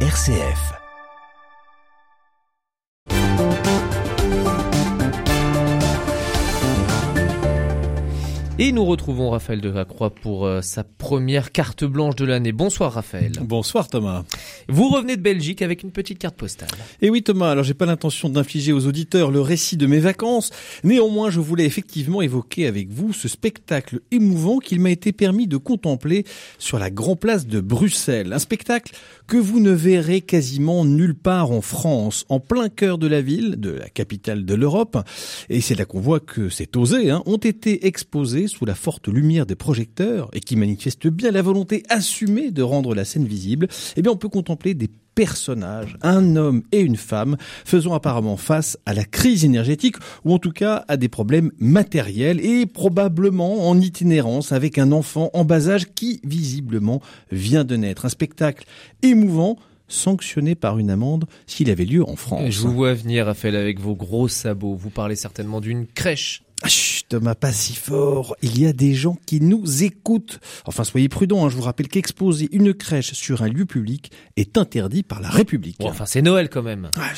RCF. Et nous retrouvons Raphaël Delacroix pour euh, sa première carte blanche de l'année. Bonsoir Raphaël. Bonsoir Thomas. Vous revenez de Belgique avec une petite carte postale. Et oui Thomas, alors j'ai pas l'intention d'infliger aux auditeurs le récit de mes vacances. Néanmoins, je voulais effectivement évoquer avec vous ce spectacle émouvant qu'il m'a été permis de contempler sur la Grand Place de Bruxelles. Un spectacle que vous ne verrez quasiment nulle part en France, en plein cœur de la ville, de la capitale de l'Europe. Et c'est là qu'on voit que c'est osé, hein, ont été exposés sous la forte lumière des projecteurs et qui manifeste bien la volonté assumée de rendre la scène visible, eh bien on peut contempler des personnages, un homme et une femme, faisant apparemment face à la crise énergétique ou en tout cas à des problèmes matériels et probablement en itinérance avec un enfant en bas âge qui visiblement vient de naître. Un spectacle émouvant sanctionné par une amende s'il avait lieu en France. Je vous vois venir, Raphaël, avec vos gros sabots. Vous parlez certainement d'une crèche ah, chut, Thomas, pas si fort. Il y a des gens qui nous écoutent. Enfin, soyez prudents. Hein. Je vous rappelle qu'exposer une crèche sur un lieu public est interdit par la République. enfin, c'est Noël quand même. Ah,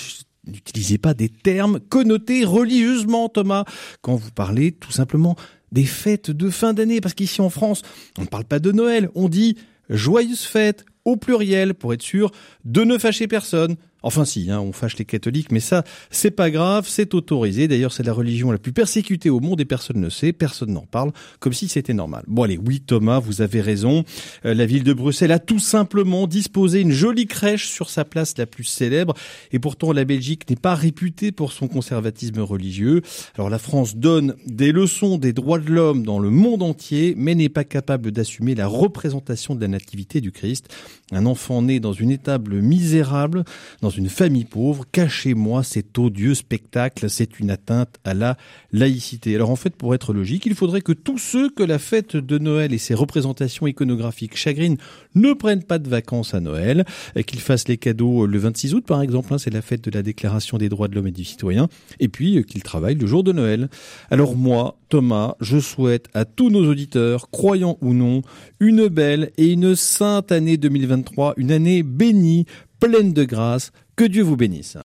N'utilisez pas des termes connotés religieusement, Thomas, quand vous parlez tout simplement des fêtes de fin d'année. Parce qu'ici en France, on ne parle pas de Noël. On dit joyeuses fêtes au pluriel pour être sûr de ne fâcher personne. Enfin si, hein, on fâche les catholiques, mais ça, c'est pas grave, c'est autorisé. D'ailleurs, c'est la religion la plus persécutée au monde et personne ne sait, personne n'en parle, comme si c'était normal. Bon allez, oui Thomas, vous avez raison. Euh, la ville de Bruxelles a tout simplement disposé une jolie crèche sur sa place la plus célèbre, et pourtant la Belgique n'est pas réputée pour son conservatisme religieux. Alors la France donne des leçons des droits de l'homme dans le monde entier, mais n'est pas capable d'assumer la représentation de la nativité du Christ. Un enfant né dans une étable misérable, dans une famille pauvre, cachez-moi cet odieux spectacle, c'est une atteinte à la laïcité. Alors en fait, pour être logique, il faudrait que tous ceux que la fête de Noël et ses représentations iconographiques chagrinent ne prennent pas de vacances à Noël, qu'ils fassent les cadeaux le 26 août par exemple, hein, c'est la fête de la déclaration des droits de l'homme et du citoyen, et puis euh, qu'ils travaillent le jour de Noël. Alors moi, Thomas, je souhaite à tous nos auditeurs, croyants ou non, une belle et une sainte année 2023, une année bénie, pleine de grâce. Que Dieu vous bénisse.